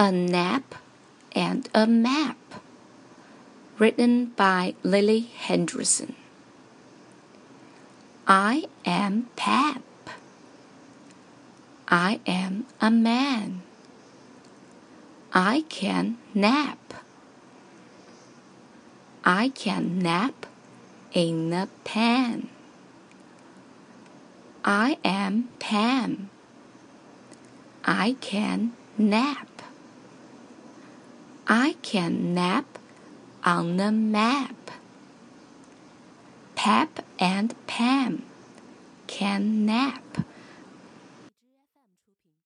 A Nap and a Map. Written by Lily Henderson. I am Pap. I am a man. I can nap. I can nap in a pan. I am Pam. I can nap. I can nap on the map. Pap and Pam can nap.